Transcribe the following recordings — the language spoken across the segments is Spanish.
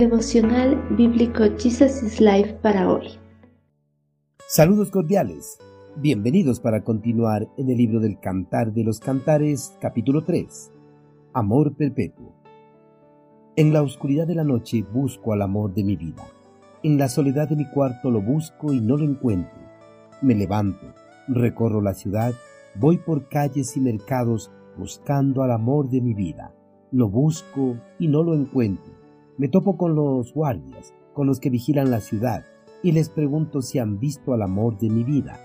Devocional Bíblico Jesus is Life para hoy. Saludos cordiales. Bienvenidos para continuar en el libro del Cantar de los Cantares, capítulo 3. Amor perpetuo. En la oscuridad de la noche busco al amor de mi vida. En la soledad de mi cuarto lo busco y no lo encuentro. Me levanto, recorro la ciudad, voy por calles y mercados buscando al amor de mi vida. Lo busco y no lo encuentro me topo con los guardias, con los que vigilan la ciudad, y les pregunto si han visto al amor de mi vida.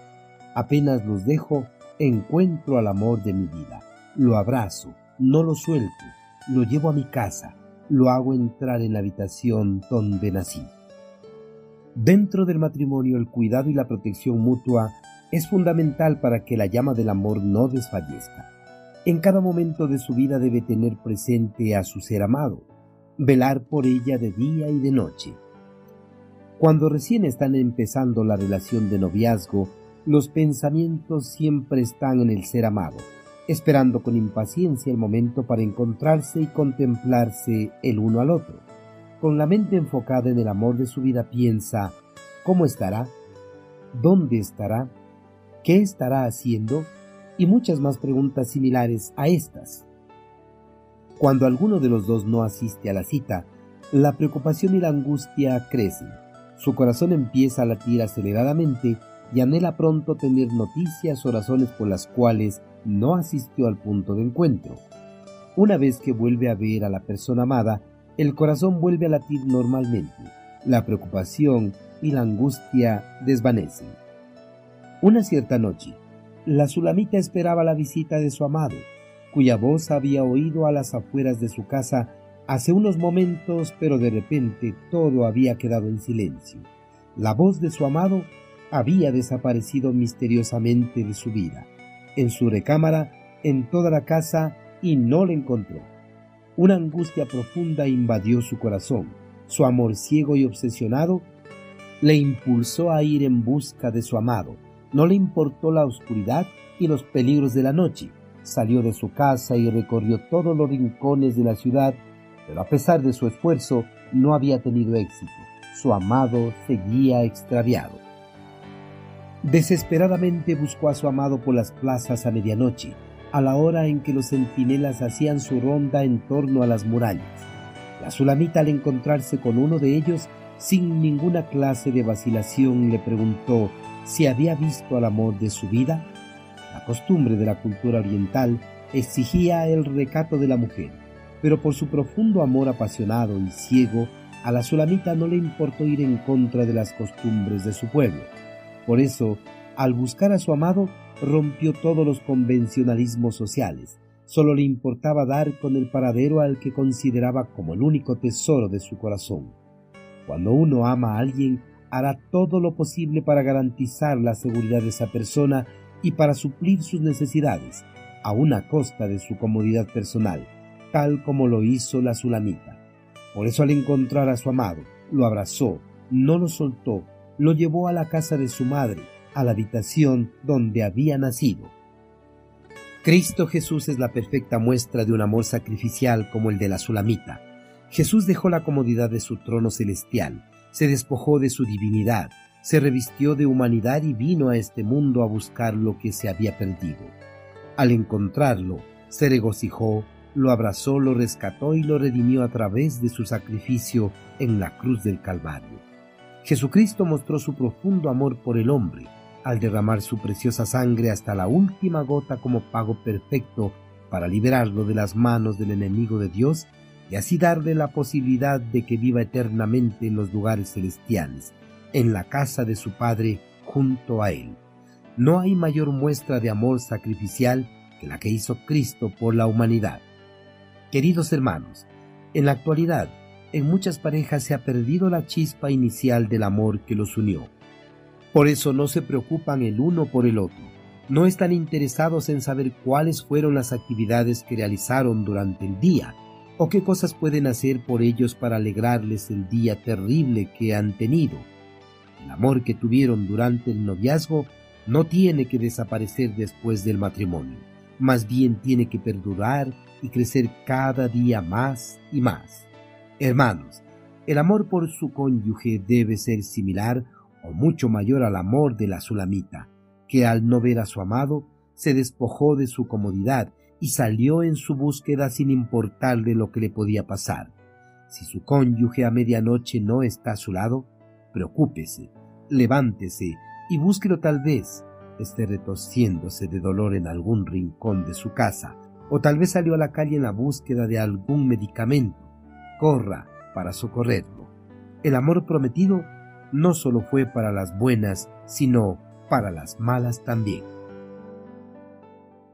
Apenas los dejo, encuentro al amor de mi vida. Lo abrazo, no lo suelto, lo llevo a mi casa, lo hago entrar en la habitación donde nací. Dentro del matrimonio el cuidado y la protección mutua es fundamental para que la llama del amor no desfallezca. En cada momento de su vida debe tener presente a su ser amado velar por ella de día y de noche. Cuando recién están empezando la relación de noviazgo, los pensamientos siempre están en el ser amado, esperando con impaciencia el momento para encontrarse y contemplarse el uno al otro. Con la mente enfocada en el amor de su vida piensa, ¿cómo estará? ¿Dónde estará? ¿Qué estará haciendo? Y muchas más preguntas similares a estas. Cuando alguno de los dos no asiste a la cita, la preocupación y la angustia crecen. Su corazón empieza a latir aceleradamente y anhela pronto tener noticias o razones por las cuales no asistió al punto de encuentro. Una vez que vuelve a ver a la persona amada, el corazón vuelve a latir normalmente. La preocupación y la angustia desvanecen. Una cierta noche, la sulamita esperaba la visita de su amado cuya voz había oído a las afueras de su casa hace unos momentos, pero de repente todo había quedado en silencio. La voz de su amado había desaparecido misteriosamente de su vida, en su recámara, en toda la casa, y no le encontró. Una angustia profunda invadió su corazón. Su amor ciego y obsesionado le impulsó a ir en busca de su amado. No le importó la oscuridad y los peligros de la noche salió de su casa y recorrió todos los rincones de la ciudad, pero a pesar de su esfuerzo no había tenido éxito. Su amado seguía extraviado. Desesperadamente buscó a su amado por las plazas a medianoche, a la hora en que los centinelas hacían su ronda en torno a las murallas. La sulamita al encontrarse con uno de ellos, sin ninguna clase de vacilación, le preguntó si había visto al amor de su vida costumbre de la cultura oriental exigía el recato de la mujer, pero por su profundo amor apasionado y ciego, a la sulamita no le importó ir en contra de las costumbres de su pueblo. Por eso, al buscar a su amado, rompió todos los convencionalismos sociales. Solo le importaba dar con el paradero al que consideraba como el único tesoro de su corazón. Cuando uno ama a alguien, hará todo lo posible para garantizar la seguridad de esa persona y para suplir sus necesidades, a una costa de su comodidad personal, tal como lo hizo la Sulamita. Por eso al encontrar a su amado, lo abrazó, no lo soltó, lo llevó a la casa de su madre, a la habitación donde había nacido. Cristo Jesús es la perfecta muestra de un amor sacrificial como el de la Sulamita. Jesús dejó la comodidad de su trono celestial, se despojó de su divinidad, se revistió de humanidad y vino a este mundo a buscar lo que se había perdido. Al encontrarlo, se regocijó, lo abrazó, lo rescató y lo redimió a través de su sacrificio en la cruz del Calvario. Jesucristo mostró su profundo amor por el hombre al derramar su preciosa sangre hasta la última gota como pago perfecto para liberarlo de las manos del enemigo de Dios y así darle la posibilidad de que viva eternamente en los lugares celestiales en la casa de su Padre junto a Él. No hay mayor muestra de amor sacrificial que la que hizo Cristo por la humanidad. Queridos hermanos, en la actualidad, en muchas parejas se ha perdido la chispa inicial del amor que los unió. Por eso no se preocupan el uno por el otro. No están interesados en saber cuáles fueron las actividades que realizaron durante el día o qué cosas pueden hacer por ellos para alegrarles el día terrible que han tenido el amor que tuvieron durante el noviazgo no tiene que desaparecer después del matrimonio, más bien tiene que perdurar y crecer cada día más y más. Hermanos, El amor por su cónyuge debe ser similar o mucho mayor al amor de la sulamita, que al no ver a su amado se despojó de su comodidad y salió en su búsqueda sin importarle lo que le podía pasar. Si su cónyuge a medianoche no está a su lado, preocúpese, levántese y búsquelo tal vez esté retociéndose de dolor en algún rincón de su casa, o tal vez salió a la calle en la búsqueda de algún medicamento. Corra para socorrerlo. El amor prometido no solo fue para las buenas, sino para las malas también.